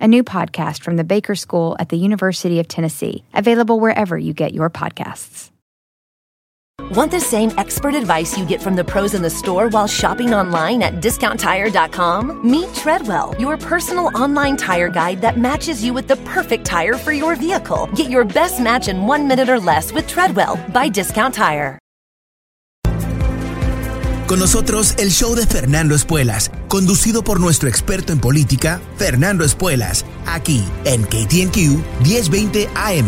a new podcast from the Baker School at the University of Tennessee, available wherever you get your podcasts. Want the same expert advice you get from the pros in the store while shopping online at discounttire.com? Meet Treadwell, your personal online tire guide that matches you with the perfect tire for your vehicle. Get your best match in one minute or less with Treadwell by Discount Tire. Con nosotros el show de Fernando Espuelas, conducido por nuestro experto en política, Fernando Espuelas, aquí en KTNQ 1020 AM.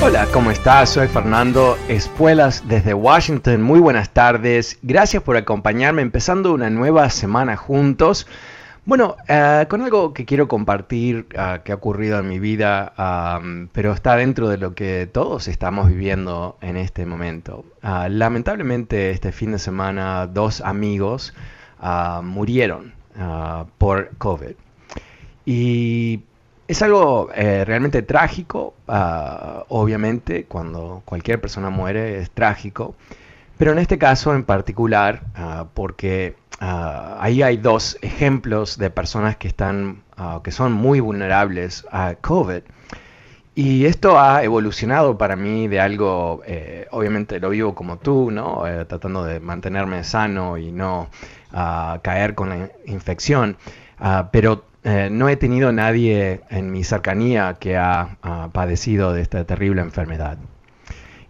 Hola, ¿cómo estás? Soy Fernando Espuelas desde Washington. Muy buenas tardes. Gracias por acompañarme empezando una nueva semana juntos. Bueno, eh, con algo que quiero compartir uh, que ha ocurrido en mi vida, pero está dentro de lo que todos estamos viviendo en este momento. Uh, lamentablemente este fin de semana dos amigos uh, murieron por COVID. Y es algo eh, realmente trágico, obviamente, cuando cualquier persona muere es trágico, pero en este caso en particular, porque Ah, ahí hay dos ejemplos de personas que están, ah, que son muy vulnerables a COVID. Y esto ha evolucionado para mí de algo, eh, obviamente lo vivo como tú, ¿no? Eh, tratando de mantenerme sano y no ah, caer con la infección. pero eh, no he tenido nadie en mi cercanía que ha padecido de esta terrible enfermedad.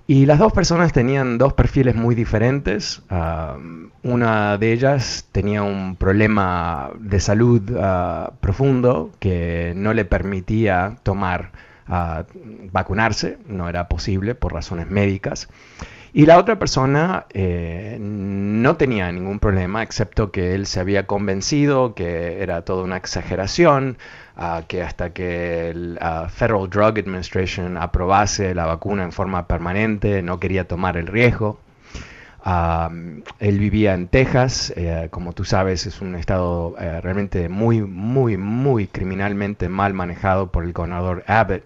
Y las dos personas tenían dos perfiles muy diferentes. Una de ellas tenía un problema de salud ah, profundo que no le permitía tomar, uh, vacunarse, no era posible por razones médicas. Y la otra persona eh, no tenía ningún problema, excepto que él se había convencido que era toda una exageración, que hasta que el Federal Drug Administration aprobase la vacuna en forma permanente, no quería tomar el riesgo. él vivía en Texas, eh, como tú sabes, es un estado eh, realmente muy, muy, muy criminalmente mal manejado por el gobernador Abbott,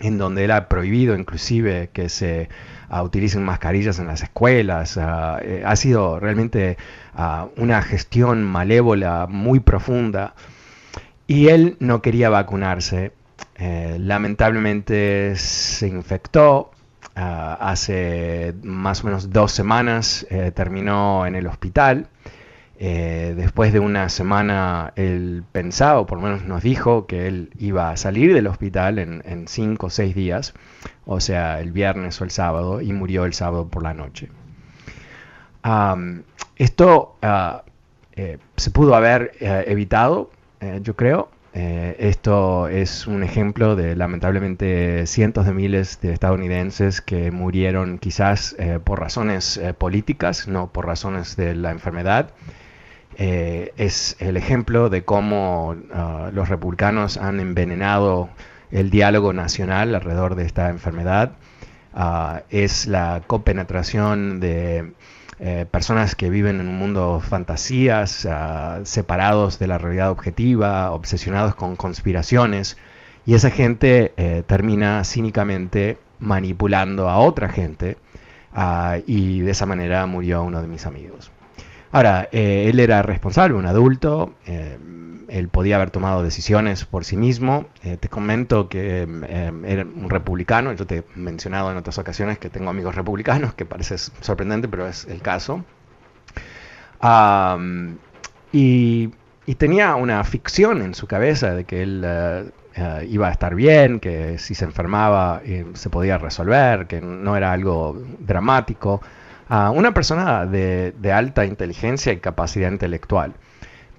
en donde ha prohibido inclusive que se uh, utilicen mascarillas en las escuelas. Eh, ha sido realmente una gestión malévola muy profunda y él no quería vacunarse. Eh, lamentablemente se infectó. Ah, hace más o menos dos semanas eh, terminó en el hospital. Eh, después de una semana él pensaba, o por lo menos nos dijo, que él iba a salir del hospital en, cinco o seis días, o sea, el viernes o el sábado, y murió el sábado por la noche. esto ah, se pudo haber evitado eh, yo creo. Eh, esto es un ejemplo de lamentablemente cientos de miles de estadounidenses que murieron quizás eh, por razones políticas, no por razones de la enfermedad. es el ejemplo de cómo ah, los republicanos han envenenado el diálogo nacional alrededor de esta enfermedad. Ah, es la copenetración de eh, personas que viven en un mundo fantasías, ah, separados de la realidad objetiva, obsesionados con conspiraciones, y esa gente eh, termina cínicamente manipulando a otra gente, ah, y de esa manera murió uno de mis amigos. Ahora, eh, él era responsable, un adulto, él podía haber tomado decisiones por sí mismo. Eh, te comento que em, era un republicano, yo te he mencionado en otras ocasiones que tengo amigos republicanos, que parece sorprendente, pero es el caso. y, tenía una ficción en su cabeza de que él eh, eh, iba a estar bien, que si se enfermaba se podía resolver, que no era algo dramático. Una persona de alta inteligencia y capacidad intelectual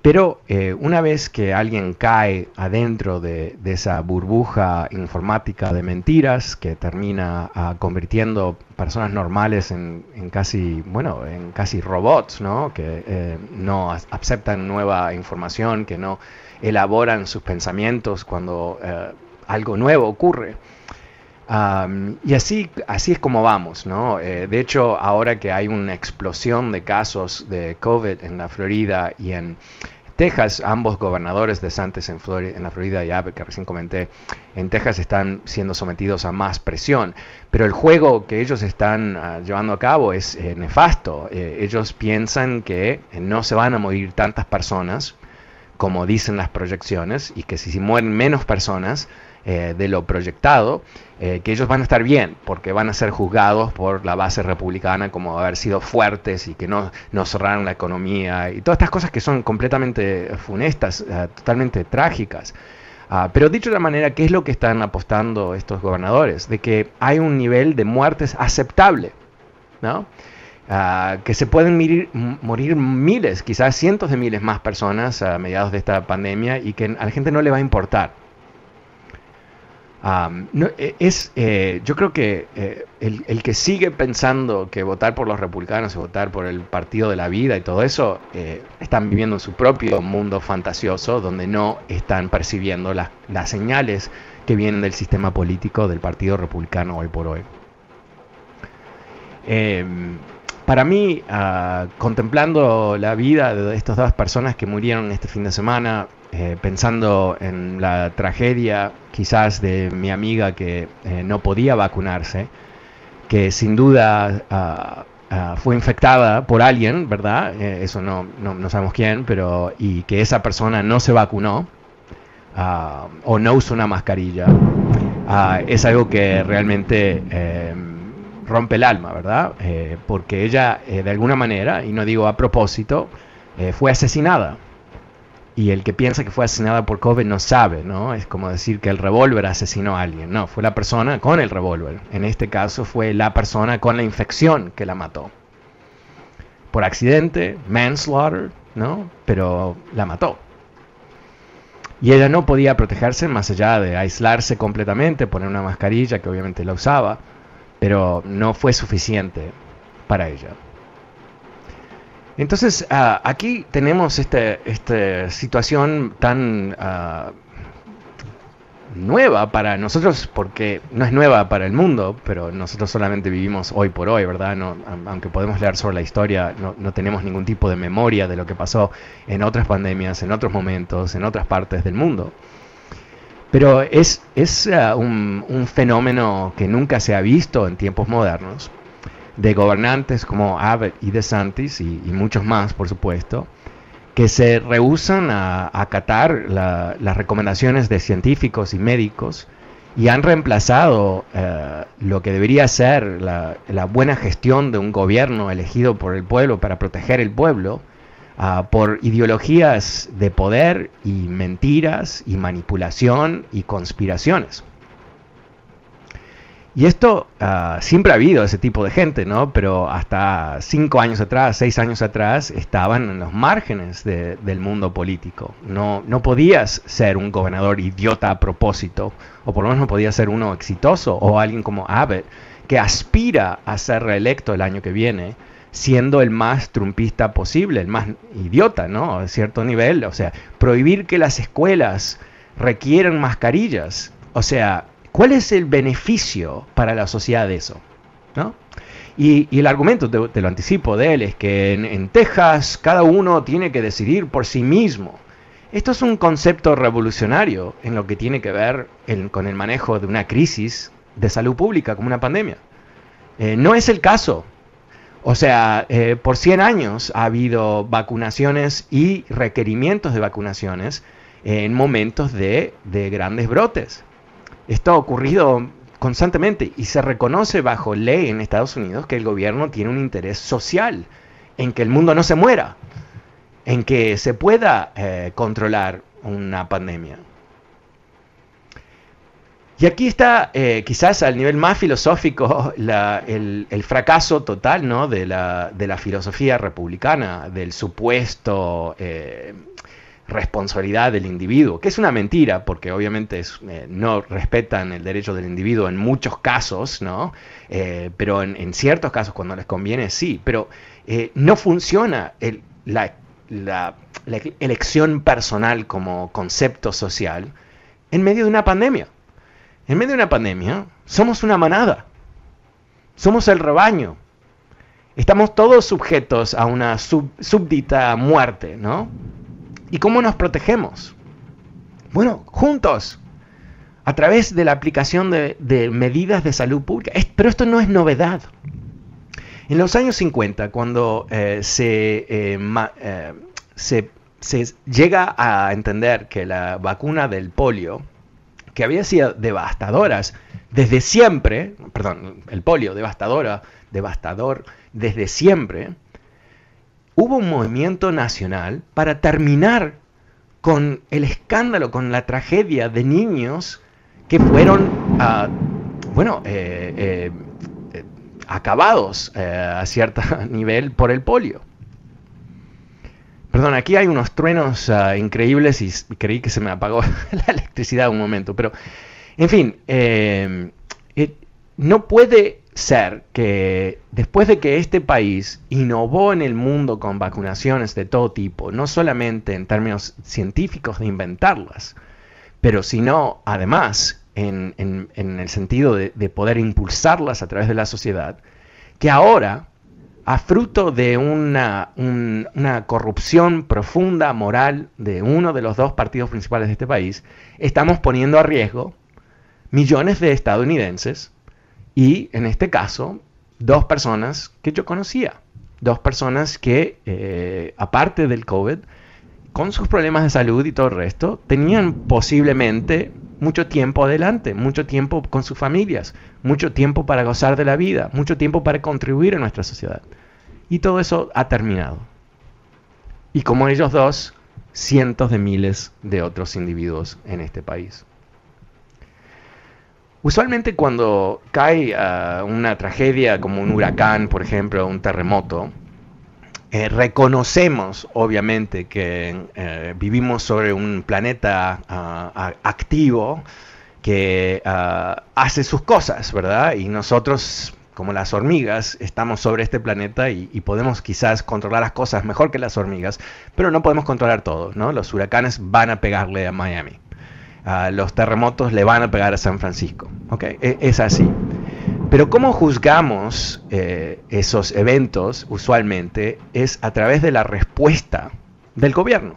Pero eh, una vez que alguien cae adentro de, esa burbuja informática de mentiras que termina ah, convirtiendo personas normales en, casi, bueno, en casi robots, ¿no? Que eh, no aceptan nueva información, que no elaboran sus pensamientos cuando eh, algo nuevo ocurre y así, así es como vamos, ¿no? Eh, de hecho, ahora que hay una explosión de casos de COVID en la Florida y en Texas, ambos gobernadores de Santos en, Florida, en la Florida y Abbott, que recién comenté, en Texas están siendo sometidos a más presión. Pero el juego que ellos están ah, llevando a cabo es eh, nefasto. Eh, ellos piensan que no se van a morir tantas personas como dicen las proyecciones y que si mueren menos personas, eh, de lo proyectado, eh, que ellos van a estar bien, porque van a ser juzgados por la base republicana como haber sido fuertes y que no, no cerraron la economía y todas estas cosas que son completamente funestas, eh, totalmente trágicas. Ah, pero dicho de la manera, ¿qué es lo que están apostando estos gobernadores? De que hay un nivel de muertes aceptable, ¿no? Ah, que se pueden morir, miles, quizás cientos de miles más personas a mediados de esta pandemia y que a la gente no le va a importar no, e, es, eh, yo creo que eh, el, que sigue pensando que votar por los republicanos es votar por el partido de la vida y todo eso, eh, están viviendo en su propio mundo fantasioso donde no están percibiendo las señales que vienen del sistema político del partido republicano hoy por hoy. Em, para mí, ah, contemplando la vida de estas dos personas que murieron este fin de semana, eh, pensando en la tragedia quizás de mi amiga que eh, no podía vacunarse, que sin duda ah, ah, fue infectada por alguien, ¿verdad? Eh, eso no, no, sabemos quién, pero y que esa persona no se vacunó ah, o no usó una mascarilla, es algo que realmente rompe el alma, ¿verdad? porque ella de alguna manera, y no digo a propósito, fue asesinada y el que piensa que fue asesinada por COVID no sabe, ¿no? Es como decir que el revólver asesinó a alguien. No, fue la persona con el revólver. En este caso fue la persona con la infección que la mató. Por accidente, manslaughter, ¿no? Pero la mató. Y ella no podía protegerse más allá de aislarse completamente, poner una mascarilla que obviamente la usaba, pero no fue suficiente para ella. Entonces, ah, aquí tenemos este, esta situación tan ah, nueva para nosotros, porque no es nueva para el mundo, pero nosotros solamente vivimos hoy por hoy, ¿verdad? No, aunque podemos leer sobre la historia, no, tenemos ningún tipo de memoria de lo que pasó en otras pandemias, en otros momentos, en otras partes del mundo. Pero es, es ah, un, un fenómeno que nunca se ha visto en tiempos modernos de gobernantes como Abbott y DeSantis y, y muchos más, por supuesto, que se rehusan a, acatar las recomendaciones de científicos y médicos y han reemplazado eh, lo que debería ser la, buena gestión de un gobierno elegido por el pueblo para proteger el pueblo ah, por ideologías de poder y mentiras y manipulación y conspiraciones. Y esto ah, siempre ha habido ese tipo de gente, ¿no? Pero hasta cinco años atrás, seis años atrás, estaban en los márgenes del mundo político. No, no podías ser un gobernador idiota a propósito, o por lo menos no podías ser uno exitoso, o alguien como Abbott, que aspira a ser reelecto el año que viene, siendo el más trumpista posible, el más idiota, ¿no? A cierto nivel. O sea, prohibir que las escuelas requieran mascarillas. O sea, ¿Cuál es el beneficio para la sociedad de eso? Y, el argumento, te, lo anticipo de él, es que en, Texas cada uno tiene que decidir por sí mismo. Esto es un concepto revolucionario en lo que tiene que ver con el manejo de una crisis de salud pública como una pandemia. Eh, no es el caso. O sea, eh, por 100 años ha habido vacunaciones y requerimientos de vacunaciones en momentos de grandes brotes. Esto ha ocurrido constantemente y se reconoce bajo ley en Estados Unidos que el gobierno tiene un interés social en que el mundo no se muera, en que se pueda eh, controlar una pandemia. Y aquí está eh, quizás al nivel más filosófico el, fracaso total de, la, filosofía republicana, del supuesto eh, responsabilidad del individuo, que es una mentira, porque obviamente eh, no respetan el derecho del individuo en muchos casos, ¿no? Eh, pero en, ciertos casos, cuando les conviene, sí. Pero eh, no funciona la, elección personal como concepto social en medio de una pandemia. En medio de una pandemia, somos una manada. Somos el rebaño. Estamos todos sujetos a una súbdita muerte, ¿no? ¿Y cómo nos protegemos? Bueno, juntos, a través de la aplicación de, medidas de salud pública. pero esto no es novedad. En los años 50, cuando eh, eh, eh, se, se, llega a entender que la vacuna del polio, que había sido devastadoras desde siempre, perdón, el polio devastadora, devastador desde siempre, hubo un movimiento nacional para terminar con el escándalo, con la tragedia de niños que fueron, ah, bueno, eh, eh, acabados eh, a cierto nivel por el polio. Perdón, aquí hay unos truenos ah, increíbles y creí que se me apagó la electricidad un momento, pero en fin, no puede ser que después de que este país innovó en el mundo con vacunaciones de todo tipo, no solamente en términos científicos de inventarlas, pero sino además en, el sentido de, poder impulsarlas a través de la sociedad, que ahora, a fruto de una, una corrupción profunda moral de uno de los dos partidos principales de este país, estamos poniendo a riesgo millones de estadounidenses y en este caso, dos personas que yo conocía, dos personas que, eh, aparte del COVID, con sus problemas de salud y todo el resto, tenían posiblemente mucho tiempo adelante, mucho tiempo con sus familias, mucho tiempo para gozar de la vida, mucho tiempo para contribuir a nuestra sociedad. Y todo eso ha terminado. Y como ellos dos, cientos de miles de otros individuos en este país. Usualmente cuando cae ah, una tragedia como un huracán, por ejemplo, un terremoto, eh, reconocemos obviamente que eh, vivimos sobre un planeta ah, activo que ah, hace sus cosas, ¿verdad? Y nosotros, como las hormigas, estamos sobre este planeta y, podemos quizás controlar las cosas mejor que las hormigas, pero no podemos controlar todo, ¿no? Los huracanes van a pegarle a Miami los terremotos le van a pegar a San Francisco. ¿okay? E, es así. Pero cómo juzgamos eh, esos eventos usualmente es a través de la respuesta del gobierno.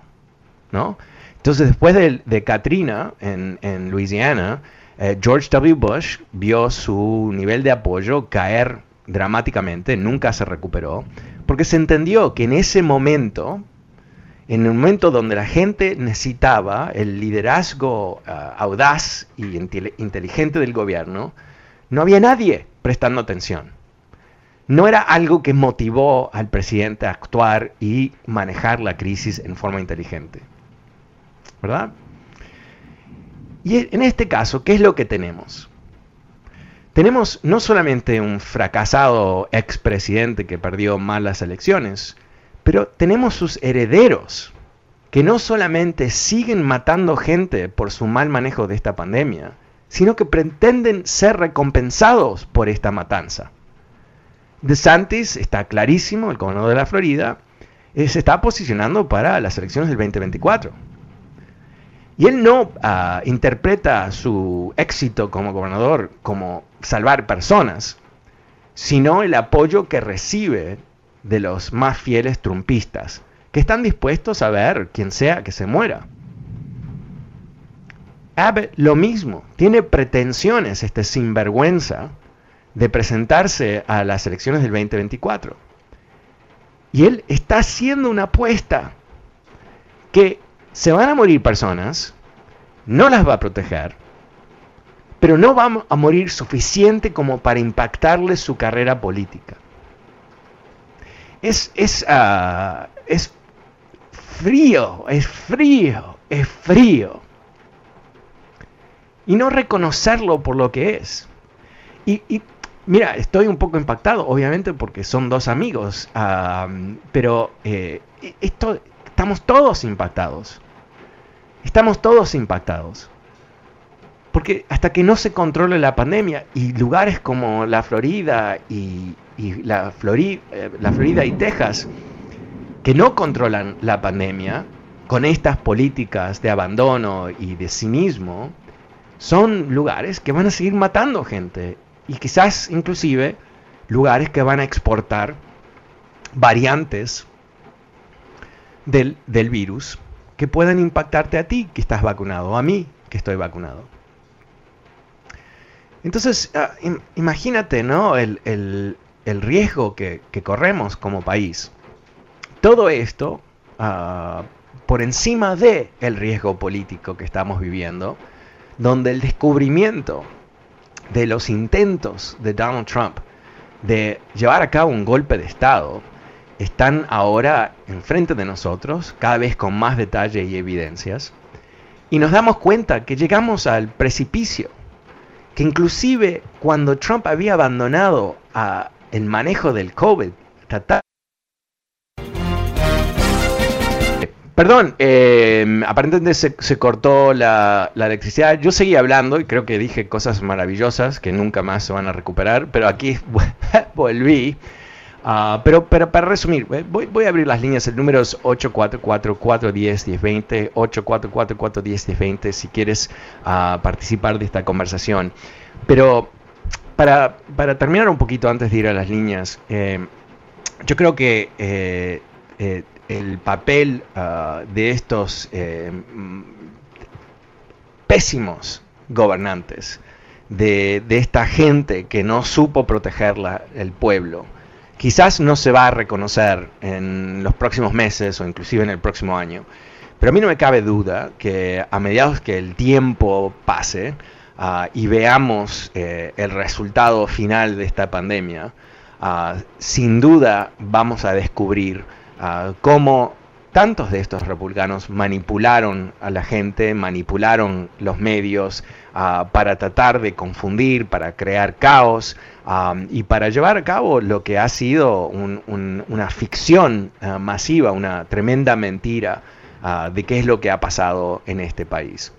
¿no? Entonces, después de, Katrina en, en Luisiana, eh, George W. Bush vio su nivel de apoyo caer dramáticamente, nunca se recuperó, porque se entendió que en ese momento en un momento donde la gente necesitaba el liderazgo ah, audaz y inteligente del gobierno, no había nadie prestando atención. No era algo que motivó al presidente a actuar y manejar la crisis en forma inteligente. ¿Verdad? Y en este caso, ¿qué es lo que tenemos? Tenemos no solamente un fracasado expresidente que perdió mal las elecciones, pero tenemos sus herederos, que no solamente siguen matando gente por su mal manejo de esta pandemia, sino que pretenden ser recompensados por esta matanza. DeSantis está clarísimo, el gobernador de la Florida, eh, se está posicionando para las elecciones del 2024. Y él no ah, interpreta su éxito como gobernador como salvar personas, sino el apoyo que recibe de los más fieles trumpistas, que están dispuestos a ver quien sea que se muera. Abbott lo mismo, tiene pretensiones, este sinvergüenza, de presentarse a las elecciones del 2024. Y él está haciendo una apuesta que se van a morir personas, no las va a proteger, pero no va a morir suficiente como para impactarle su carrera política es, es, ah, es frío, es frío, es frío. Y no reconocerlo por lo que es. Y, mira, estoy un poco impactado, obviamente, porque son dos amigos, pero eh, esto, estamos todos impactados. estamos todos impactados. Porque hasta que no se controle la pandemia y lugares como la Florida y, la, Florida, eh, la Florida y Texas, que no controlan la pandemia, con estas políticas de abandono y de cinismo, son lugares que van a seguir matando gente y quizás inclusive lugares que van a exportar variantes del, del virus que puedan impactarte a ti que estás vacunado o a mí que estoy vacunado. Entonces, ah, imagínate, ¿no? El, riesgo que, corremos como país. Todo esto uh, por encima de el riesgo político que estamos viviendo, donde el descubrimiento de los intentos de Donald Trump de llevar a cabo un golpe de Estado están ahora enfrente de nosotros, cada vez con más detalle y evidencias, y nos damos cuenta que llegamos al precipicio que inclusive cuando Trump había abandonado el manejo del COVID, Perdón, em, aparentemente se, cortó la, electricidad. Yo seguí hablando y creo que dije cosas maravillosas que nunca más se van a recuperar, pero aquí volví. Ah, pero, para resumir, eh, voy, a abrir las líneas. El número es 844-410-1020, 844-410-1020 si quieres uh, participar de esta conversación. Pero para, para, terminar un poquito antes de ir a las líneas, eh, yo creo que eh, eh, el papel uh, de estos pésimos gobernantes, de, de, esta gente que no supo proteger el pueblo, quizás no se va a reconocer en los próximos meses o inclusive en el próximo año. Pero a mí no me cabe duda que a mediados que el tiempo pase, Ah, y veamos eh, el resultado final de esta pandemia, ah, sin duda vamos a descubrir ah, cómo tantos de estos republicanos manipularon a la gente, manipularon los medios para tratar de confundir, para crear caos y para llevar a cabo lo que ha sido una ficción masiva, una tremenda mentira de qué es lo que ha pasado en este país.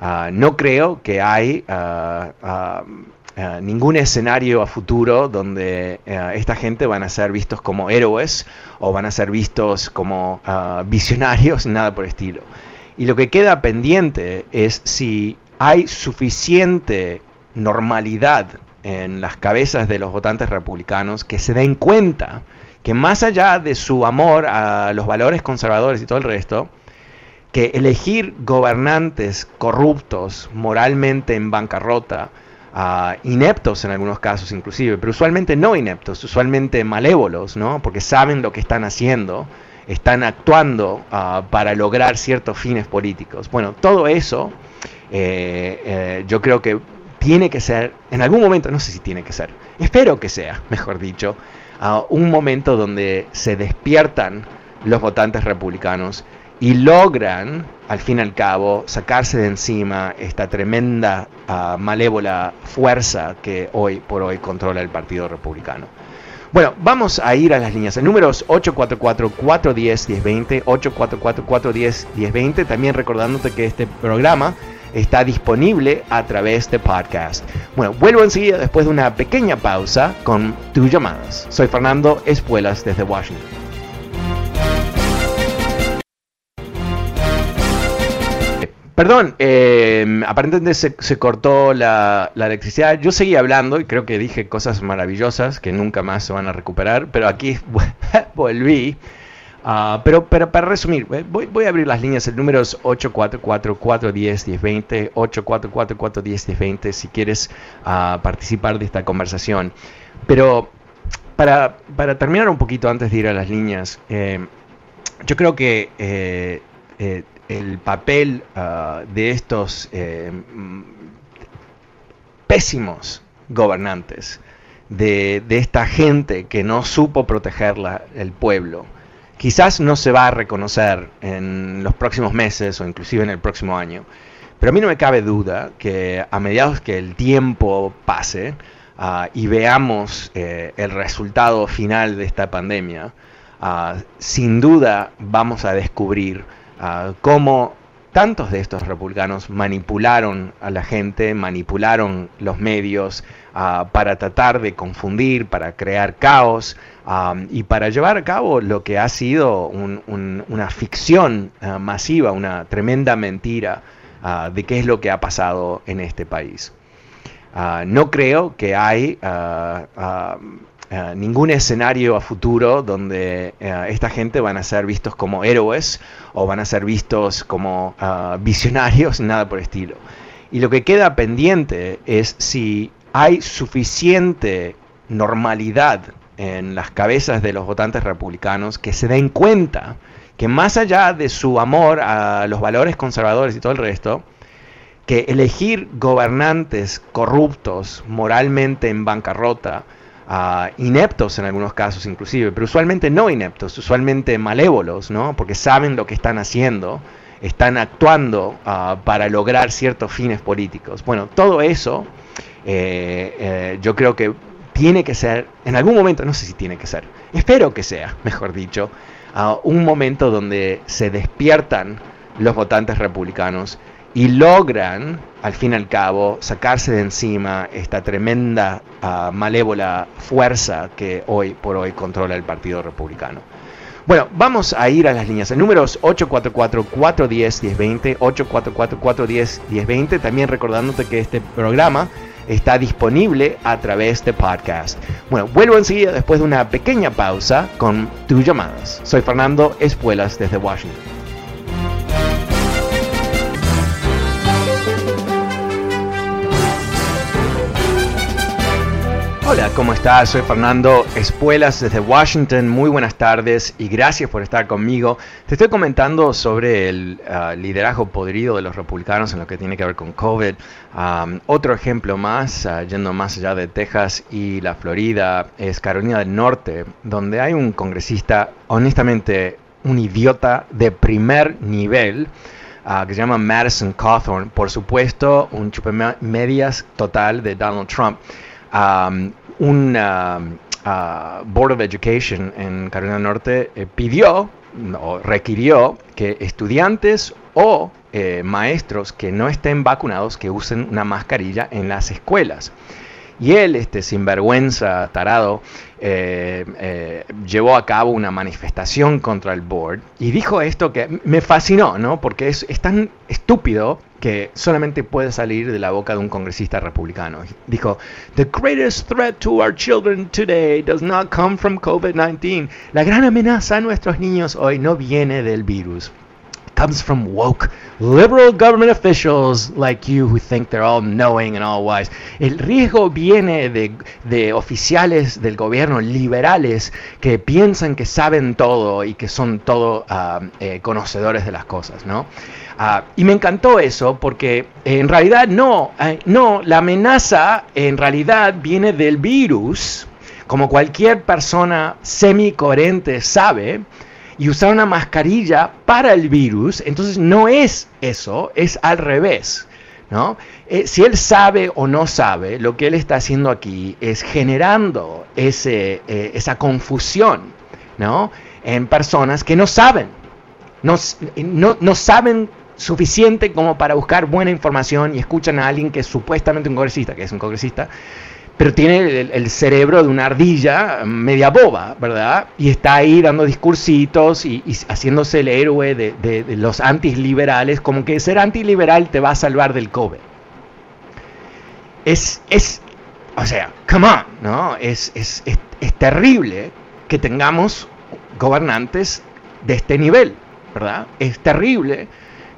Ah, no creo que hay ah, ningún escenario a futuro donde esta gente van a ser vistos como héroes o van a ser vistos como visionarios, nada por estilo. Y lo que queda pendiente es si hay suficiente normalidad en las cabezas de los votantes republicanos que se den cuenta que más allá de su amor a los valores conservadores y todo el resto, que elegir gobernantes corruptos, moralmente en bancarrota, ah, ineptos en algunos casos inclusive, pero usualmente no ineptos, usualmente malévolos, ¿no? porque saben lo que están haciendo, están actuando ah, para lograr ciertos fines políticos. Bueno, todo eso eh, eh, yo creo que tiene que ser, en algún momento, no sé si tiene que ser, espero que sea, mejor dicho, ah, un momento donde se despiertan los votantes republicanos y logran, al fin y al cabo, sacarse de encima esta tremenda uh, malévola fuerza que hoy por hoy controla el Partido Republicano. Bueno, vamos a ir a las líneas. El número es 844-410-1020, 844-410-1020. También recordándote que este programa está disponible a través de podcast. Bueno, vuelvo enseguida después de una pequeña pausa con tus llamadas. Soy Fernando Espuelas desde Washington. Perdón, eh, aparentemente se, cortó la, electricidad. Yo seguí hablando y creo que dije cosas maravillosas que nunca más se van a recuperar, pero aquí volví. Ah, pero, para resumir, eh, voy, a abrir las líneas. El número es 844-410-1020, 844-410-1020 si quieres uh, participar de esta conversación. Pero para, para, terminar un poquito antes de ir a las líneas, eh, yo creo que eh, el papel ah, de estos eh, pésimos gobernantes, de, esta gente que no supo proteger el pueblo, quizás no se va a reconocer en los próximos meses o inclusive en el próximo año. Pero a mí no me cabe duda que a mediados que el tiempo pase ah, y veamos eh, el resultado final de esta pandemia, ah, sin duda vamos a descubrir cómo tantos de estos republicanos manipularon a la gente, manipularon los medios ah, para tratar de confundir, para crear caos y para llevar a cabo lo que ha sido una ficción ah, masiva, una tremenda mentira ah, de qué es lo que ha pasado en este país. no creo que hay eh, ningún escenario a futuro donde eh, esta gente van a ser vistos como héroes o van a ser vistos como uh, visionarios, nada por el estilo. Y lo que queda pendiente es si hay suficiente normalidad en las cabezas de los votantes republicanos que se den cuenta que más allá de su amor a los valores conservadores y todo el resto, que elegir gobernantes corruptos, moralmente en bancarrota, ineptos en algunos casos inclusive, pero usualmente no ineptos, usualmente malévolos, ¿no? porque saben lo que están haciendo, están actuando ah, para lograr ciertos fines políticos. Bueno, todo eso eh, eh, yo creo que tiene que ser, en algún momento, no sé si tiene que ser, espero que sea, mejor dicho, uh, un momento donde se despiertan los votantes republicanos y logran, al fin y al cabo, sacarse de encima esta tremenda ah, malévola fuerza que hoy por hoy controla el Partido Republicano. Bueno, vamos a ir a las líneas. El número es 844-410-1020, 844-410-1020. También recordándote que este programa está disponible a través de podcast. Bueno, vuelvo enseguida después de una pequeña pausa con tus llamadas. Soy Fernando Espuelas desde Washington. Hola, ¿cómo estás? Soy Fernando Espuelas desde Washington. Muy buenas tardes y gracias por estar conmigo. Te estoy comentando sobre el ah, liderazgo podrido de los republicanos en lo que tiene que ver con COVID. otro ejemplo más, ah, yendo más allá de Texas y la Florida, es Carolina del Norte, donde hay un congresista, honestamente, un idiota de primer nivel. Ah, que se llama Madison Cawthorn, por supuesto, un medias total de Donald Trump un Board of Education en Carolina del Norte eh, pidió o requirió que estudiantes o eh, maestros que no estén vacunados que usen una mascarilla en las escuelas. Y él, este sinvergüenza tarado, eh, eh, llevó a cabo una manifestación contra el board y dijo esto que me fascinó, ¿no? Porque es, tan estúpido que solamente puede salir de la boca de un congresista republicano. Dijo, The greatest threat to our children today does not come from COVID-19. La gran amenaza a nuestros niños hoy no viene del virus comes from woke liberal government officials like you who think they're all knowing and all wise. El riesgo viene de, de oficiales del gobierno liberales que piensan que saben todo y que son todo uh, eh, conocedores de las cosas, ¿no? Uh, y me encantó eso porque en realidad no, eh, no, la amenaza en realidad viene del virus, como cualquier persona semi-coherente sabe, y usar una mascarilla para el virus, entonces no es eso, es al revés. ¿no? Eh, si él sabe o no sabe, lo que él está haciendo aquí es generando ese, eh, esa confusión ¿no? en personas que no saben, no, no, no saben suficiente como para buscar buena información y escuchan a alguien que es supuestamente un congresista, que es un congresista, pero tiene el, cerebro de una ardilla media boba, ¿verdad? Y está ahí dando discursitos y, haciéndose el héroe de, los antiliberales, como que ser antiliberal te va a salvar del COVID. Es, es o sea, come on, ¿no? Es, es, es terrible que tengamos gobernantes de este nivel, ¿verdad? Es terrible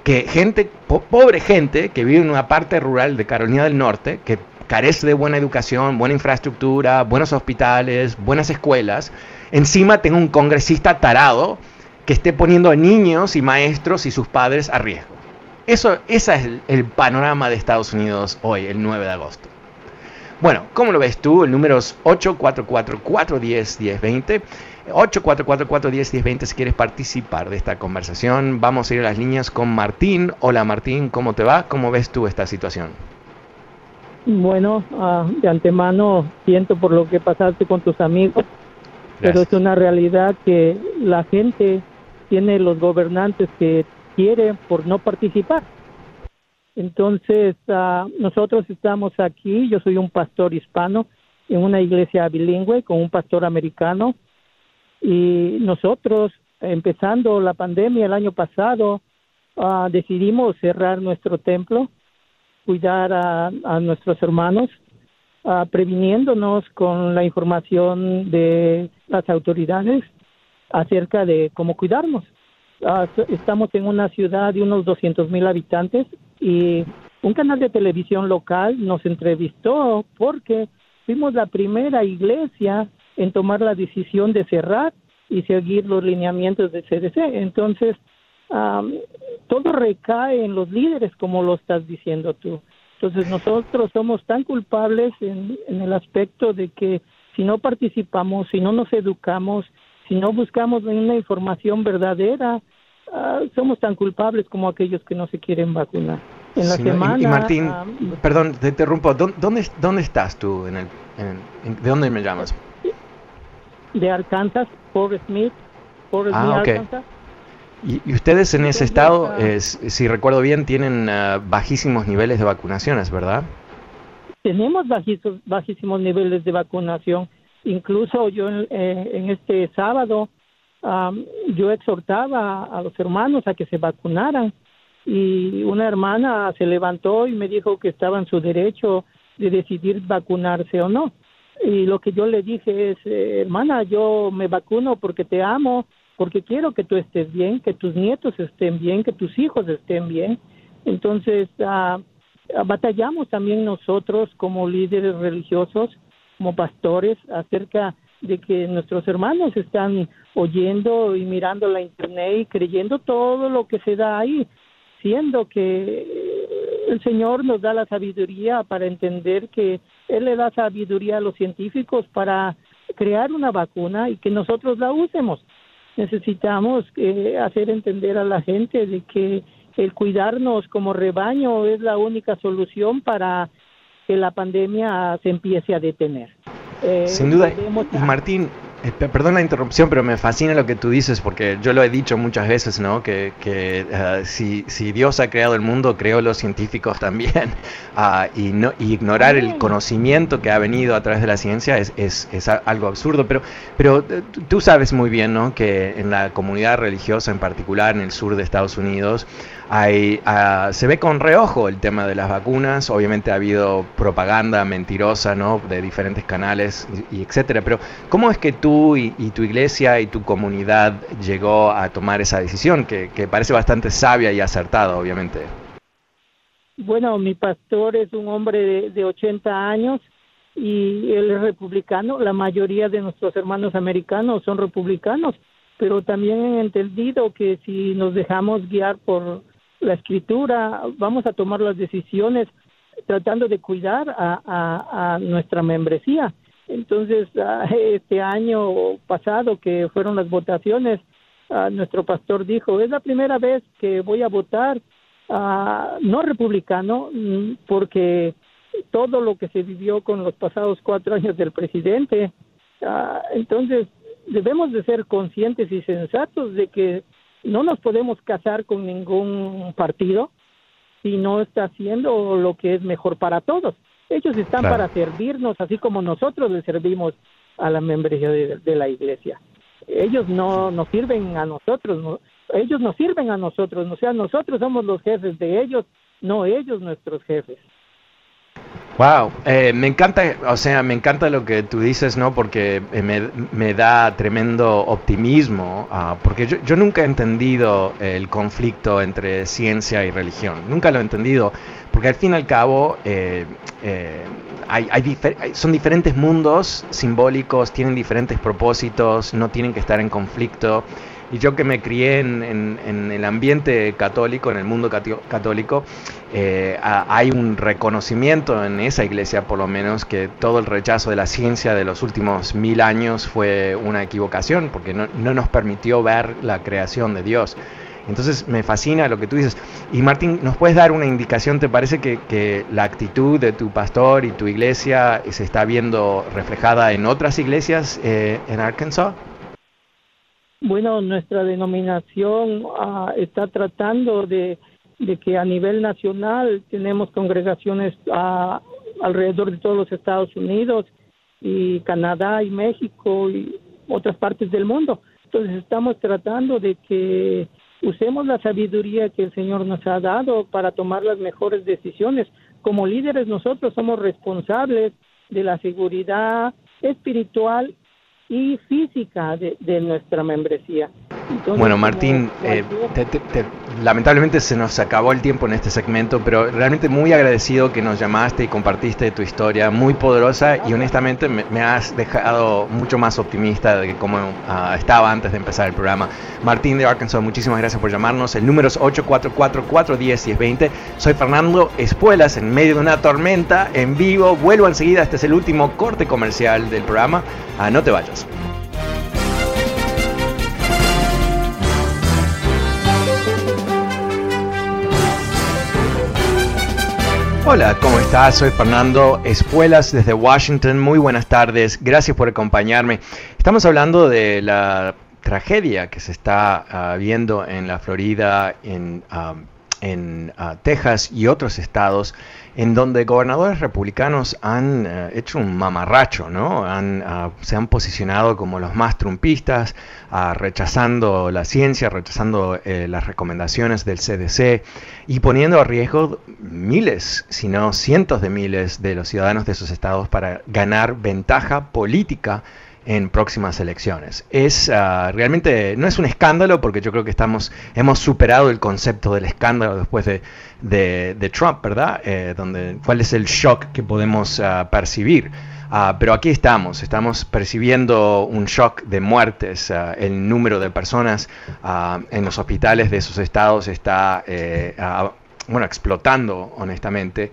que gente, pobre gente que vive en una parte rural de Carolina del Norte, que carece de buena educación, buena infraestructura, buenos hospitales, buenas escuelas, encima tengo un congresista tarado que esté poniendo a niños y maestros y sus padres a riesgo. Eso, ese es el, panorama de Estados Unidos hoy, el 9 de agosto. Bueno, ¿cómo lo ves tú? El número es 844-410-1020. 844-410-1020 si quieres participar de esta conversación. Vamos a ir a las líneas con Martín. Hola Martín, ¿cómo te va? ¿Cómo ves tú esta situación? Bueno, uh, de antemano siento por lo que pasaste con tus amigos, pero es una realidad que la gente tiene los gobernantes que quiere por no participar. Entonces, ah, nosotros estamos aquí, yo soy un pastor hispano en una iglesia bilingüe con un pastor americano y nosotros, empezando la pandemia el año pasado, ah, decidimos cerrar nuestro templo, cuidar a, nuestros hermanos, uh, previniéndonos con la información de las autoridades acerca de cómo cuidarnos. Ah, estamos en una ciudad de unos 200 mil habitantes y un canal de televisión local nos entrevistó porque fuimos la primera iglesia en tomar la decisión de cerrar y seguir los lineamientos del CDC. Entonces, todo recae en los líderes, como lo estás diciendo tú. Entonces, nosotros somos tan culpables en, en el aspecto de que si no participamos, si no nos educamos, si no buscamos una información verdadera, ah, somos tan culpables como aquellos que no se quieren vacunar. En la semana, y, Martín, ah, perdón, te interrumpo. ¿Dónde, dónde estás tú? En el, ¿De dónde me llamas? De Arkansas, Fort Smith, Fort ah, Smith, Arkansas. Y, ustedes en ese estado, si recuerdo bien, tienen bajísimos niveles de vacunaciones, ¿verdad? Tenemos bajísimos niveles de vacunación. Incluso yo eh, en este sábado yo exhortaba a los hermanos a que se vacunaran y una hermana se levantó y me dijo que estaba en su derecho de decidir vacunarse o no. Y lo que yo le dije es, eh, hermana, yo me vacuno porque te amo, porque quiero que tú estés bien, que tus nietos estén bien, que tus hijos estén bien. Entonces, ah, batallamos también nosotros como líderes religiosos como pastores acerca de que nuestros hermanos están oyendo y mirando la internet y creyendo todo lo que se da ahí, siendo que el Señor nos da la sabiduría para entender que Él le da sabiduría a los científicos para crear una vacuna y que nosotros la usemos. Necesitamos eh, hacer entender a la gente de que el cuidarnos como rebaño es la única solución para que la pandemia se empiece a detener. Eh, Sin duda, Martín, eh, perdón la interrupción, pero me fascina lo que tú dices porque yo lo he dicho muchas veces, ¿no? Que, eh, si, Dios ha creado el mundo, creó los científicos también. Ah, y, no, ignorar el conocimiento que ha venido a través de la ciencia es, es, algo absurdo. Pero, pero tú sabes muy bien, ¿no? Que en la comunidad religiosa en particular, en el sur de Estados Unidos, hay, ah, se ve con reojo el tema de las vacunas. Obviamente ha habido propaganda mentirosa, ¿no? De diferentes canales y, etcétera. Pero ¿cómo es que tú y, tu iglesia y tu comunidad llegó a tomar esa decisión que, parece bastante sabia y acertada, obviamente? Bueno, mi pastor es un hombre de, de 80 años y él es republicano. La mayoría de nuestros hermanos americanos son republicanos, pero también he entendido que si nos dejamos guiar por la escritura, vamos a tomar las decisiones tratando de cuidar a, nuestra membresía. Entonces, ah, este año pasado que fueron las votaciones, ah, nuestro pastor dijo, es la primera vez que voy a votar uh, no republicano mm, porque todo lo que se vivió con los pasados cuatro años del presidente, entonces debemos de ser conscientes y sensatos de que no nos podemos casar con ningún partido si no está haciendo lo que es mejor para todos. Ellos están para servirnos, así como nosotros le servimos a la membresía de, la iglesia. Ellos no nos sirven a nosotros, ellos nos sirven a nosotros, o sea, nosotros somos los jefes de ellos, no ellos nuestros jefes. Wow, eh, me encanta, o sea, me encanta lo que tú dices, ¿no? Porque eh, me, da tremendo optimismo, ah, porque yo, nunca he entendido el conflicto entre ciencia y religión, nunca lo he entendido, porque al fin y al cabo eh, hay, son diferentes mundos simbólicos, tienen diferentes propósitos, no tienen que estar en conflicto. Y yo que me crié en, el ambiente católico, en el mundo católico, eh, hay un reconocimiento en esa iglesia, por lo menos, que todo el rechazo de la ciencia de los últimos mil años fue una equivocación, porque no, nos permitió ver la creación de Dios. Entonces me fascina lo que tú dices. Y Martín, ¿nos puedes dar una indicación? ¿Te parece que, la actitud de tu pastor y tu iglesia se está viendo reflejada en otras iglesias eh, en Arkansas? Bueno, nuestra denominación ah, está tratando de, que a nivel nacional tenemos congregaciones ah, alrededor de todos los Estados Unidos y Canadá y México y otras partes del mundo. Entonces estamos tratando de que usemos la sabiduría que el Señor nos ha dado para tomar las mejores decisiones. Como líderes nosotros somos responsables de la seguridad espiritual y física de, de nuestra membresía bueno, Martín, eh, lamentablemente se nos acabó el tiempo en este segmento, pero realmente muy agradecido que nos llamaste y compartiste tu historia, muy poderosa y honestamente me, has dejado mucho más optimista de como ah, estaba antes de empezar el programa. Martín de Arkansas, muchísimas gracias por llamarnos. El número es 844-410-1020. Soy Fernando Espuelas, en medio de una tormenta, en vivo. Vuelvo enseguida, este es el último corte comercial del programa. Ah, no te vayas. Hola, ¿cómo estás? Soy Fernando Espuelas desde Washington. Muy buenas tardes. Gracias por acompañarme. Estamos hablando de la tragedia que se está ah, viendo en la Florida, en, ah, en ah, Texas y otros estados en donde gobernadores republicanos han eh, hecho un mamarracho, ¿no? Ah, se han posicionado como los más trumpistas, ah, rechazando la ciencia, rechazando eh, las recomendaciones del CDC y poniendo a riesgo miles, si no cientos de miles de los ciudadanos de esos estados para ganar ventaja política en próximas elecciones. Es ah, realmente no es un escándalo porque yo creo que estamos hemos superado el concepto del escándalo después de, de, Trump, ¿verdad? Eh, donde cuál es el shock que podemos ah, percibir. Ah, pero aquí estamos, estamos percibiendo un shock de muertes. el número de personas en los hospitales de esos estados está eh, bueno, explotando, honestamente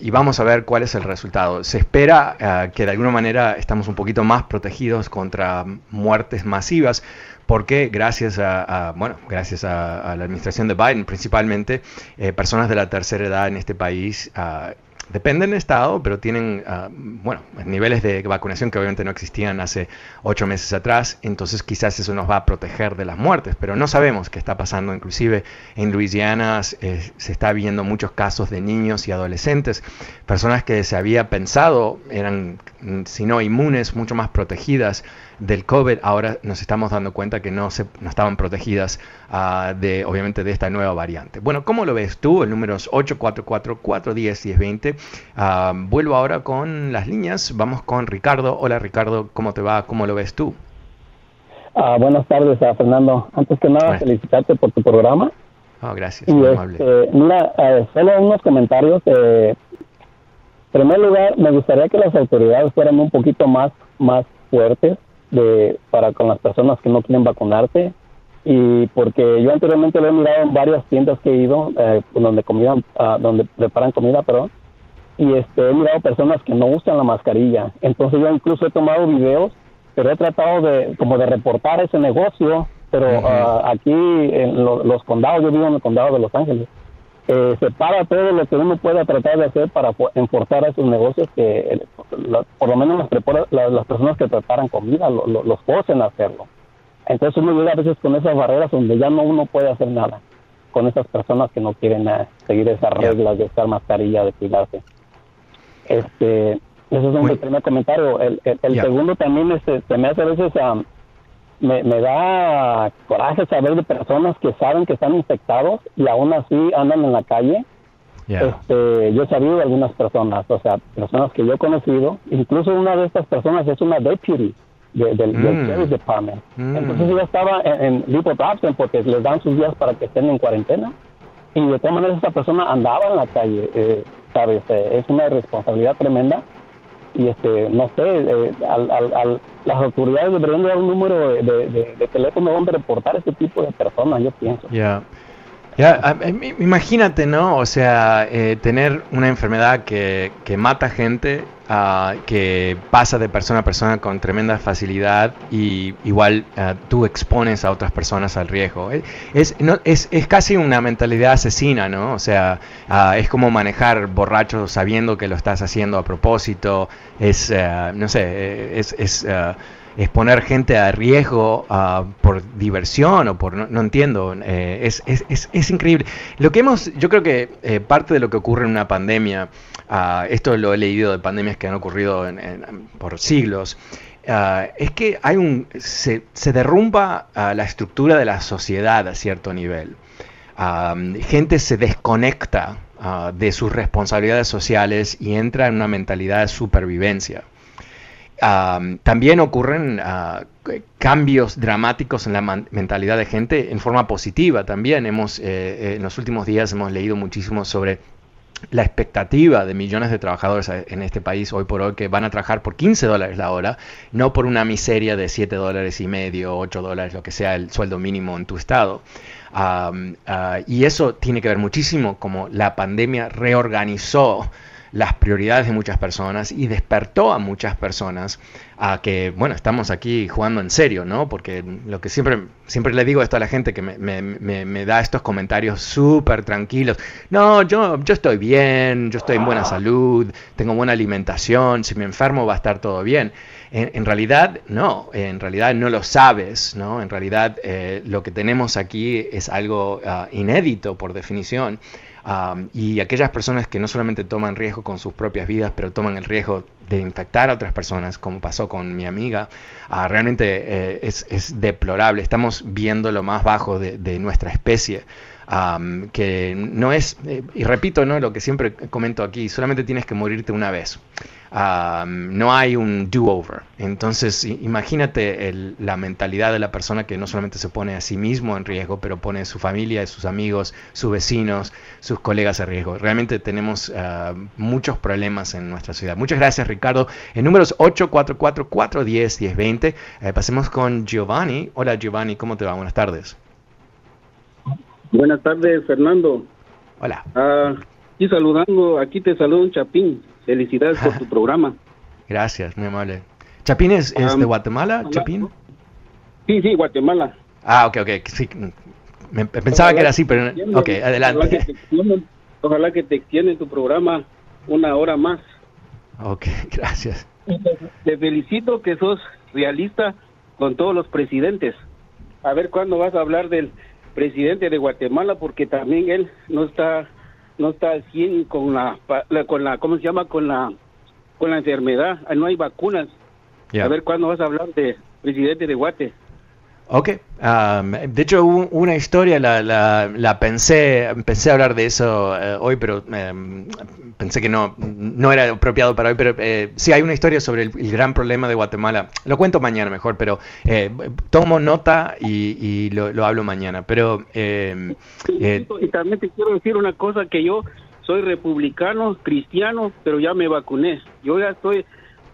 y vamos a ver cuál es el resultado. Se espera eh, que de alguna manera estamos un poquito más protegidos contra muertes masivas porque gracias a, bueno gracias a, la administración de Biden principalmente eh, personas de la tercera edad en este país ah, dependen del estado, pero tienen, ah, bueno, niveles de vacunación que obviamente no existían hace ocho meses atrás, entonces quizás eso nos va a proteger de las muertes, pero no sabemos qué está pasando. Inclusive en Luisiana eh, se está viendo muchos casos de niños y adolescentes, personas que se había pensado eran, mm, si no inmunes, mucho más protegidas del COVID, ahora nos estamos dando cuenta que no, se, no estaban protegidas uh, de, obviamente, de esta nueva variante. Bueno, ¿cómo lo ves tú? El número es 844-410-1020. Uh, vuelvo ahora con las líneas. Vamos con Ricardo. Hola Ricardo, ¿cómo te va? ¿Cómo lo ves tú? Uh, buenas tardes, Fernando. Antes que nada, felicitarte por tu programa. Oh, gracias, y este, mira, eh, solo unos comentarios. Eh, en primer lugar, me gustaría que las autoridades fueran un poquito más, más fuertes de para con las personas que no quieren vacunarse. Y porque yo anteriormente lo he mirado en varias tiendas que he ido eh, donde comida uh, donde preparan comida perdón. Y este he mirado personas que no usan la mascarilla. Entonces yo incluso he tomado videos pero he tratado de como de reportar ese negocio. Pero uh, aquí en los condados yo vivo en el condado de Los Ángeles eh, separa todo lo que uno pueda tratar de hacer para enforzar a esos negocios que por lo menos las, las, personas que preparan comida los forcen a hacerlo. Entonces uno llega a veces con esas barreras donde ya no uno puede hacer nada con esas personas que no quieren eh, seguir esas reglas de estar mascarilla, de cuidarse. Este, ese es un primer comentario. El, el, segundo también este, se me hace a veces um, me, me da coraje saber de personas que saben que están infectados y aún así andan en la calle. Este, yo he sabido de algunas personas, o sea, personas que yo he conocido, incluso una de estas personas es una deputy del mm. Department. Mm. Entonces ella estaba en, en absent porque les dan sus días para que estén en cuarentena y de todas maneras esta persona andaba en la calle, eh, ¿sabes? Eh, es una responsabilidad tremenda y este no sé eh, al, al, las autoridades deberían dar un número de, de, de, teléfono donde reportar este tipo de personas yo pienso. Ya ya imagínate no o sea eh, tener una enfermedad que, mata gente que pasa de persona a persona con tremenda facilidad y igual tú expones a otras personas al riesgo. Es, no, es, es, casi una mentalidad asesina, ¿no? O sea, es como manejar borracho sabiendo que lo estás haciendo a propósito, es, no sé, es... es exponer gente a riesgo uh, por diversión o por, no, entiendo, eh, es, es, es, es, increíble. Lo que hemos, yo creo que eh, parte de lo que ocurre en una pandemia, uh, esto lo he leído de pandemias que han ocurrido en, por siglos, Uh, es que hay un se, se derrumba uh, la estructura de la sociedad a cierto nivel. Uh, gente se desconecta de sus responsabilidades sociales y entra en una mentalidad de supervivencia. También ocurren cambios dramáticos en la mentalidad de gente en forma positiva también. Hemos, eh, en los últimos días hemos leído muchísimo sobre la expectativa de millones de trabajadores en este país hoy por hoy que van a trabajar por 15 dólares la hora, no por una miseria de 7 dólares y medio, 8 dólares, lo que sea el sueldo mínimo en tu estado. Uh, y eso tiene que ver muchísimo como la pandemia reorganizó las prioridades de muchas personas y despertó a muchas personas a que, bueno, estamos aquí jugando en serio, ¿no? Porque lo que siempre, siempre le digo esto a la gente que me, me, da estos comentarios súper tranquilos, no, yo, yo estoy bien, yo estoy en buena salud, tengo buena alimentación, si me enfermo va a estar todo bien. En, realidad, no, en realidad no lo sabes, ¿no? En realidad eh, lo que tenemos aquí es algo uh, inédito por definición. Um, y aquellas personas que no solamente toman riesgo con sus propias vidas, pero toman el riesgo de infectar a otras personas, como pasó con mi amiga, uh, realmente eh, es, es, deplorable. Estamos viendo lo más bajo de, de nuestra especie. Um, que no es, eh, y repito, ¿no? lo que siempre comento aquí, solamente tienes que morirte una vez. Um, no hay un do-over. Entonces, imagínate el, la mentalidad de la persona que no solamente se pone a sí mismo en riesgo, pero pone a su familia, a sus amigos, sus vecinos, sus colegas en riesgo. Realmente tenemos uh, muchos problemas en nuestra ciudad. Muchas gracias, Ricardo. En números 844-410-1020, eh, pasemos con Giovanni. Hola, Giovanni, ¿cómo te va? Buenas tardes. Buenas tardes, Fernando. Hola. Uh, y saludando, aquí te saludo un Chapín. Felicidades por tu programa. Gracias, muy amable. ¿Chapín es, es um, de Guatemala, Chapín? Sí, sí, Guatemala. Ah, ok, ok. Sí, me, pensaba ojalá que era así, pero... Ok, adelante. Ojalá que, te extienden, ojalá que te extienden tu programa una hora más. Ok, gracias. Te felicito que sos realista con todos los presidentes. A ver cuándo vas a hablar del presidente de Guatemala, porque también él no está no está al 100 con la, con la, ¿cómo se llama? Con la, con la enfermedad. No hay vacunas. Yeah. A ver cuándo vas a hablar de presidente de Guate. Ok, um, de hecho una historia la, la, la, pensé, pensé hablar de eso uh, hoy, pero um, pensé que no, no era apropiado para hoy, pero eh, sí hay una historia sobre el, el, gran problema de Guatemala. Lo cuento mañana mejor, pero eh, tomo nota y, y lo, lo, hablo mañana. Pero eh, y también te quiero decir una cosa que yo soy republicano, cristiano, pero ya me vacuné. Yo ya estoy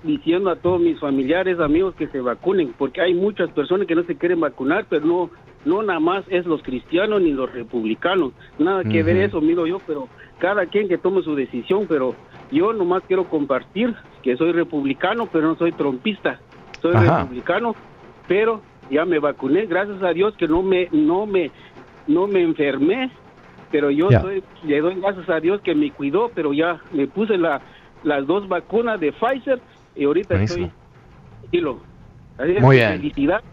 diciendo a todos mis familiares, amigos que se vacunen, porque hay muchas personas que no se quieren vacunar, pero no no nada más es los cristianos ni los republicanos, nada que uh -huh. ver eso, miro yo, pero cada quien que tome su decisión, pero yo nomás quiero compartir que soy republicano, pero no soy trompista, soy Ajá. republicano, pero ya me vacuné, gracias a Dios que no me no me no me enfermé, pero yo yeah. soy, le doy gracias a Dios que me cuidó, pero ya me puse la, las dos vacunas de Pfizer y ahorita Buenísimo. estoy tranquilo. Muy bien. Felicidades.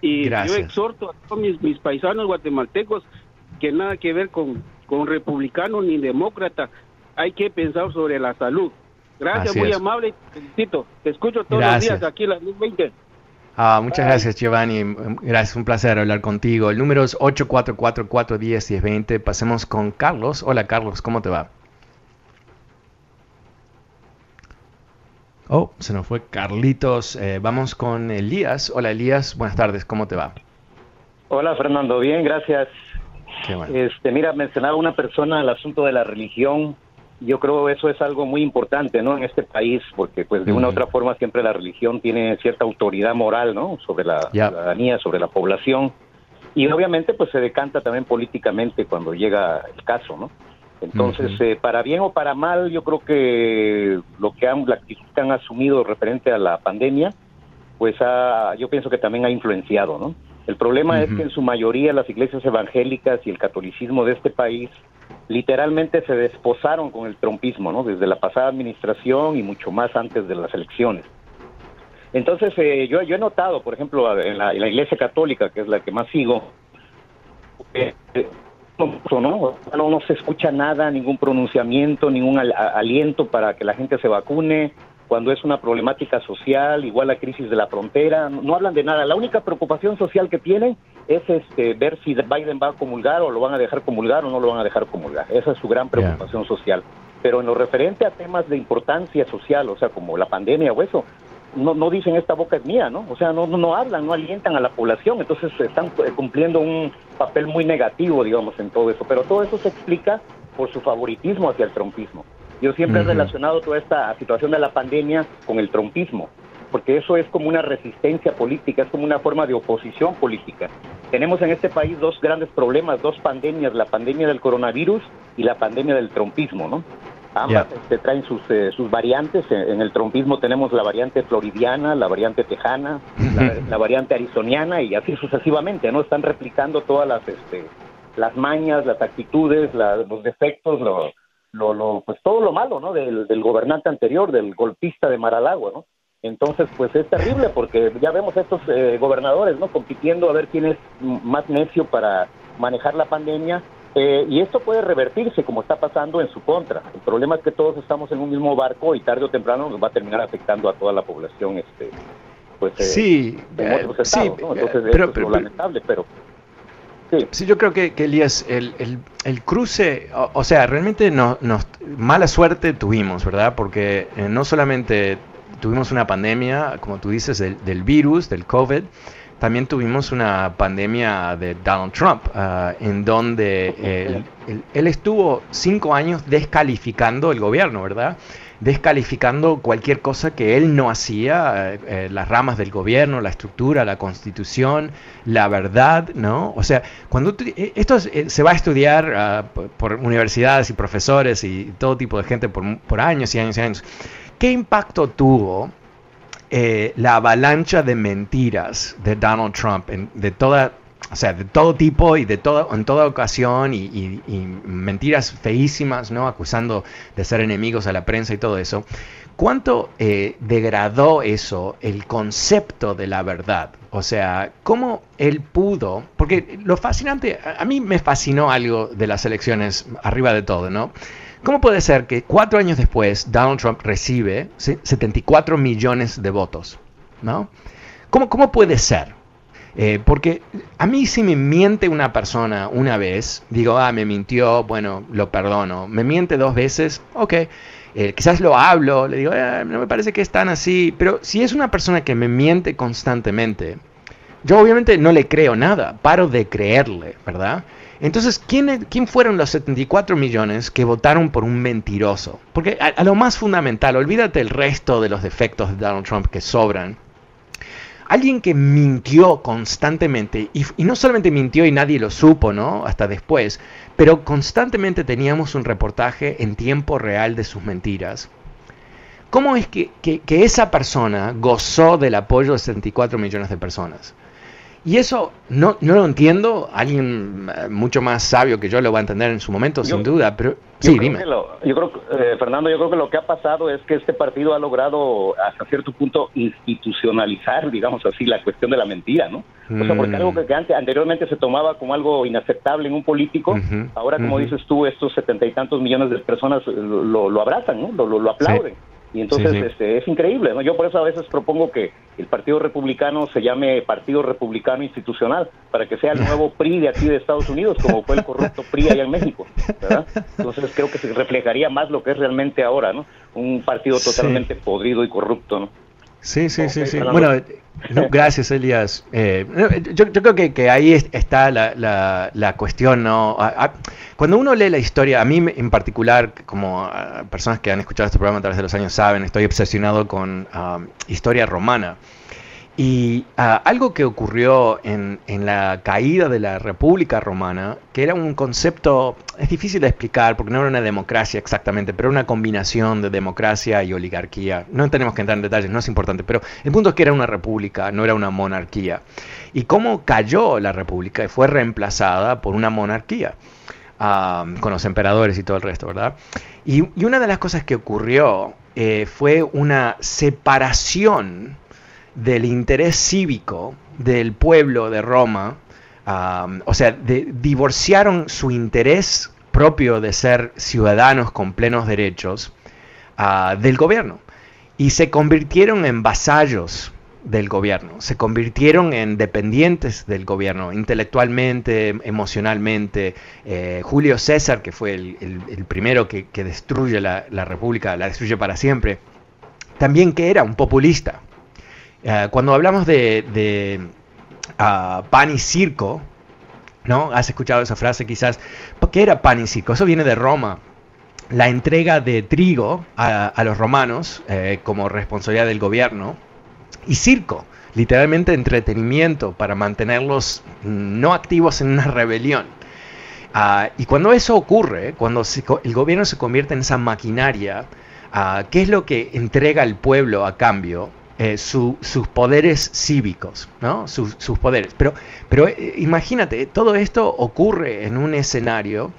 Y Gracias. yo exhorto a todos mis, mis, paisanos guatemaltecos que nada que ver con, con republicano ni demócrata. Hay que pensar sobre la salud. Gracias, Así muy es. amable. Te felicito. Te escucho todos gracias. los días aquí a las 20. Ah, muchas Bye. gracias, Giovanni. Gracias, un placer hablar contigo. El número es 844-410-1020. Pasemos con Carlos. Hola, Carlos, ¿cómo te va? Oh, se nos fue Carlitos. Eh, vamos con Elías. Hola Elías, buenas tardes, ¿cómo te va? Hola Fernando, bien, gracias. Bueno. Este, mira, mencionaba una persona el asunto de la religión. Yo creo eso es algo muy importante, ¿no? En este país, porque pues de una u otra forma siempre la religión tiene cierta autoridad moral, ¿no? Sobre la yeah. ciudadanía, sobre la población. Y obviamente pues se decanta también políticamente cuando llega el caso, ¿no? Entonces, uh -huh. eh, para bien o para mal, yo creo que lo que han, la actitud que han asumido referente a la pandemia, pues ha, yo pienso que también ha influenciado, ¿no? El problema uh -huh. es que en su mayoría las iglesias evangélicas y el catolicismo de este país literalmente se desposaron con el trompismo, ¿no? Desde la pasada administración y mucho más antes de las elecciones. Entonces, eh, yo, yo he notado, por ejemplo, en la, Iglesia Católica, que es la que más sigo, eh, no, no, no se escucha nada, ningún pronunciamiento, ningún aliento para que la gente se vacune cuando es una problemática social, igual la crisis de la frontera, no, hablan de nada. La única preocupación social que tienen es este, ver si Biden va a comulgar o lo van a dejar comulgar o no lo van a dejar comulgar. Esa es su gran preocupación social. Pero en lo referente a temas de importancia social, o sea, como la pandemia o eso, no, no dicen esta boca es mía, ¿no? O sea, no, no, hablan, no alientan a la población, entonces están eh, cumpliendo un papel muy negativo, digamos, en todo eso. Pero todo eso se explica por su favoritismo hacia el trompismo. Yo siempre he relacionado toda esta situación de la pandemia con el trompismo, porque eso es como una resistencia política, es como una forma de oposición política. Tenemos en este país dos grandes problemas, dos pandemias, la pandemia del coronavirus y la pandemia del trompismo, ¿no? Ambas este, traen sus, eh, sus variantes. En el trompismo tenemos la variante floridiana, la variante tejana, la, variante arizoniana y así sucesivamente, ¿no? Están replicando todas las, este, las mañas, las actitudes, los defectos, los lo, pues todo lo malo, ¿no? Del, gobernante anterior, del golpista de Maralagua, ¿no? Entonces, pues es terrible porque ya vemos a estos eh, gobernadores, ¿no? Compitiendo a ver quién es más necio para manejar la pandemia. Eh, y esto puede revertirse como está pasando en su contra. El problema es que todos estamos en un mismo barco y tarde o temprano nos va a terminar afectando a toda la población. Este, pues, eh, sí, sí, Entonces, pero, es lamentable, pero Sí. yo creo que, Elías, el, cruce, o, sea, realmente nos, mala suerte tuvimos, ¿verdad? Porque eh, no solamente tuvimos una pandemia, como tú dices, del, virus, del COVID, también tuvimos una pandemia de Donald Trump, ah, en donde él, estuvo cinco años descalificando el gobierno, ¿verdad? descalificando cualquier cosa que él no hacía, eh, eh, las ramas del gobierno, la estructura, la constitución, la verdad, ¿no? O sea, cuando eh, esto se va a estudiar ah, por universidades y profesores y todo tipo de gente por, años y años y años, ¿qué impacto tuvo la avalancha de mentiras de Donald Trump, de toda o sea, de todo tipo y de todo, en toda ocasión y, mentiras feísimas, ¿no? Acusando de ser enemigos a la prensa y todo eso. ¿Cuánto eh, degradó eso el concepto de la verdad? O sea, ¿cómo él pudo? Porque lo fascinante, a mí me fascinó algo de las elecciones arriba de todo, ¿no? ¿Cómo puede ser que cuatro años después Donald Trump recibe 74 millones de votos? ¿No? ¿Cómo, cómo puede ser? Eh, porque a mí si me miente una persona una vez, digo, ah, me mintió, bueno, lo perdono. Me miente dos veces, ok. Eh, quizás lo hablo, le digo, ah, no me parece que es tan así. Pero si es una persona que me miente constantemente, yo obviamente no le creo nada, paro de creerle, ¿verdad? Entonces, ¿quién, ¿quién fueron los 74 millones que votaron por un mentiroso? Porque a, lo más fundamental, olvídate el resto de los defectos de Donald Trump que sobran alguien que mintió constantemente, y, no solamente mintió y nadie lo supo, ¿no? Hasta después, pero constantemente teníamos un reportaje en tiempo real de sus mentiras. ¿Cómo es que esa persona gozó del apoyo de 74 millones de personas? Y eso no, no lo entiendo, alguien eh, mucho más sabio que yo lo va a entender en su momento, sin duda, pero sí, dime. yo creo, eh, Fernando, yo creo que lo que ha pasado es que este partido ha logrado hasta cierto punto institucionalizar, digamos así, la cuestión de la mentira, ¿no? O sea, porque mm. algo que antes, anteriormente se tomaba como algo inaceptable en un político, ahora, como dices tú, estos setenta y tantos millones de personas lo, lo abrazan, ¿no? Lo, lo, aplauden. Y entonces Este, es increíble, ¿no? Yo por eso a veces propongo que el Partido Republicano se llame Partido Republicano Institucional, para que sea el nuevo PRI de aquí de Estados Unidos, como fue el corrupto PRI allá en México, ¿verdad? Entonces creo que se reflejaría más lo que es realmente ahora, ¿no? Un partido totalmente podrido y corrupto, ¿no? Sí, sí, sí, sí. Bueno, gracias, Elias. Eh, yo, creo que, ahí está la, cuestión, ¿no? Cuando uno lee la historia, a mí en particular, como personas que han escuchado este programa a través de los años saben, estoy obsesionado con um, historia romana. Y ah, algo que ocurrió en, la caída de la República Romana, que era un concepto, es difícil de explicar porque no era una democracia exactamente, pero una combinación de democracia y oligarquía. No tenemos que entrar en detalles, no es importante, pero el punto es que era una república, no era una monarquía. Y cómo cayó la república y fue reemplazada por una monarquía, ah, con los emperadores y todo el resto, ¿verdad? Y, una de las cosas que ocurrió eh, fue una separación del interés cívico del pueblo de Roma, o sea, divorciaron su interés propio de ser ciudadanos con plenos derechos ah, del gobierno y se convirtieron en vasallos del gobierno, se convirtieron en dependientes del gobierno intelectualmente, emocionalmente. Eh, Julio César, que fue el, primero que, destruye la, República, la destruye para siempre, también que era un populista. Eh, cuando hablamos de, ah, pan y circo, ¿no? Has escuchado esa frase quizás. ¿Qué era pan y circo? Eso viene de Roma. La entrega de trigo a, los romanos eh, como responsabilidad del gobierno y circo, literalmente entretenimiento para mantenerlos no activos en una rebelión. Ah, y cuando eso ocurre, cuando el gobierno se convierte en esa maquinaria, ah, ¿qué es lo que entrega el pueblo a cambio? Eh, sus poderes cívicos, ¿no? Sus, poderes. Pero, pero eh, imagínate, todo esto ocurre en un escenario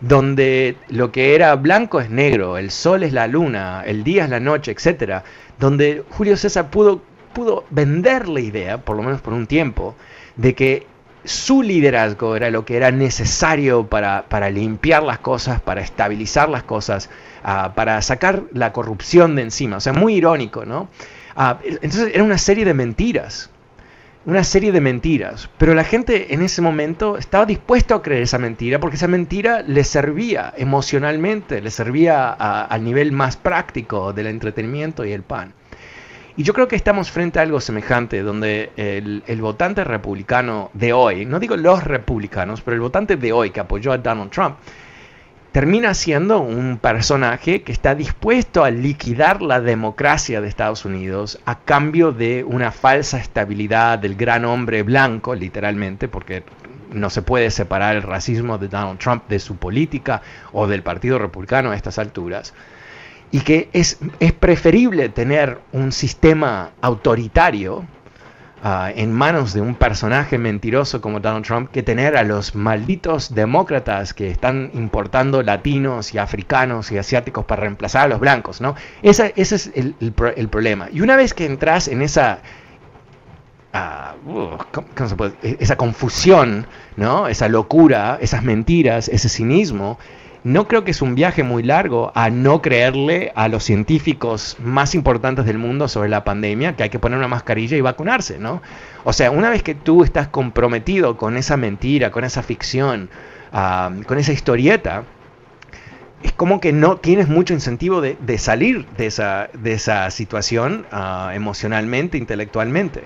donde lo que era blanco es negro, el sol es la luna, el día es la noche, etc. Donde Julio César pudo, pudo vender la idea, por lo menos por un tiempo, de que su liderazgo era lo que era necesario para, para limpiar las cosas, para estabilizar las cosas, ah, para sacar la corrupción de encima. O sea, muy irónico, ¿no? Ah, entonces era una serie de mentiras, una serie de mentiras, pero la gente en ese momento estaba dispuesto a creer esa mentira porque esa mentira le servía emocionalmente, le servía al nivel más práctico del entretenimiento y el pan. Y yo creo que estamos frente a algo semejante, donde el, votante republicano de hoy, no digo los republicanos, pero el votante de hoy que apoyó a Donald Trump, termina siendo un personaje que está dispuesto a liquidar la democracia de Estados Unidos a cambio de una falsa estabilidad del gran hombre blanco, literalmente, porque no se puede separar el racismo de Donald Trump de su política o del Partido Republicano a estas alturas, y que es, es preferible tener un sistema autoritario Ah, en manos de un personaje mentiroso como Donald Trump que tener a los malditos demócratas que están importando latinos y africanos y asiáticos para reemplazar a los blancos, ¿no? ese es el, problema. Y una vez que entras en esa... Ah, uh, e, esa confusión, ¿no? esa locura, esas mentiras, ese cinismo, no creo que es un viaje muy largo a no creerle a los científicos más importantes del mundo sobre la pandemia que hay que poner una mascarilla y vacunarse, ¿no? O sea, una vez que tú estás comprometido con esa mentira, con esa ficción, ah, con esa historieta, es como que no tienes mucho incentivo de, salir de esa, de esa situación uh, emocionalmente, intelectualmente.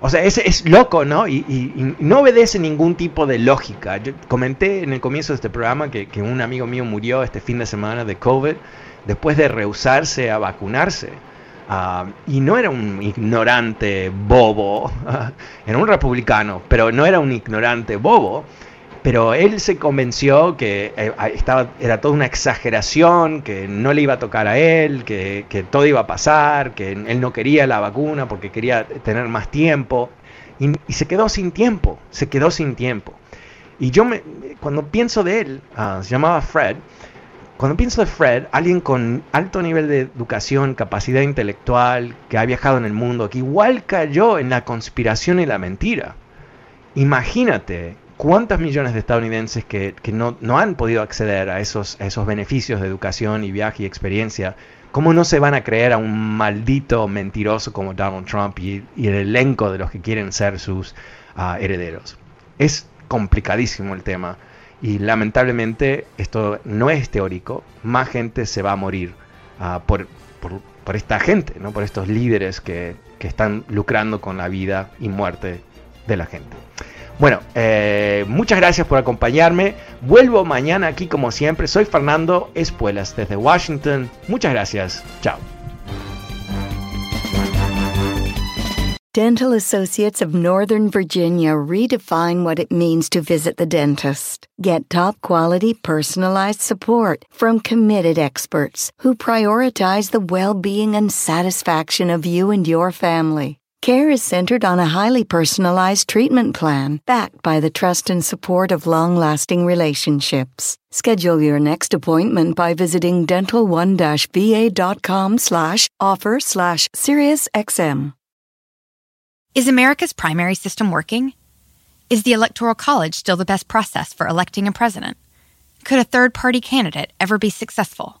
O sea, es, es loco, ¿no? Y, no obedece ningún tipo de lógica. Yo comenté en el comienzo de este programa que, un amigo mío murió este fin de semana de COVID después de rehusarse a vacunarse. Ah, y no era un ignorante bobo, era un republicano, pero no era un ignorante bobo pero él se convenció que eh, estaba, era toda una exageración, que no le iba a tocar a él, que, todo iba a pasar, que él no quería la vacuna porque quería tener más tiempo. Y, se quedó sin tiempo, se quedó sin tiempo. Y yo me, cuando pienso de él, ah, se llamaba Fred, cuando pienso de Fred, alguien con alto nivel de educación, capacidad intelectual, que ha viajado en el mundo, que igual cayó en la conspiración y la mentira. Imagínate ¿Cuántos millones de estadounidenses que, no, han podido acceder a esos, beneficios de educación y viaje y experiencia, cómo no se van a creer a un maldito mentiroso como Donald Trump y, el elenco de los que quieren ser sus ah, herederos? Es complicadísimo el tema y lamentablemente esto no es teórico, más gente se va a morir ah, por, esta gente, ¿no? por estos líderes que, que están lucrando con la vida y muerte de la gente. Bueno, eh, muchas gracias por acompañarme. Vuelvo mañana aquí como siempre. Soy Fernando Espuelas desde Washington. Muchas gracias. Chao. Dental Associates of Northern Virginia redefine what it means to visit the dentist. Get top quality personalized support from committed experts who prioritize the well being and satisfaction of you and your family. Care is centered on a highly personalized treatment plan backed by the trust and support of long-lasting relationships. Schedule your next appointment by visiting dental1-va.com slash offer slash SiriusXM. Is America's primary system working? Is the Electoral College still the best process for electing a president? Could a third party candidate ever be successful?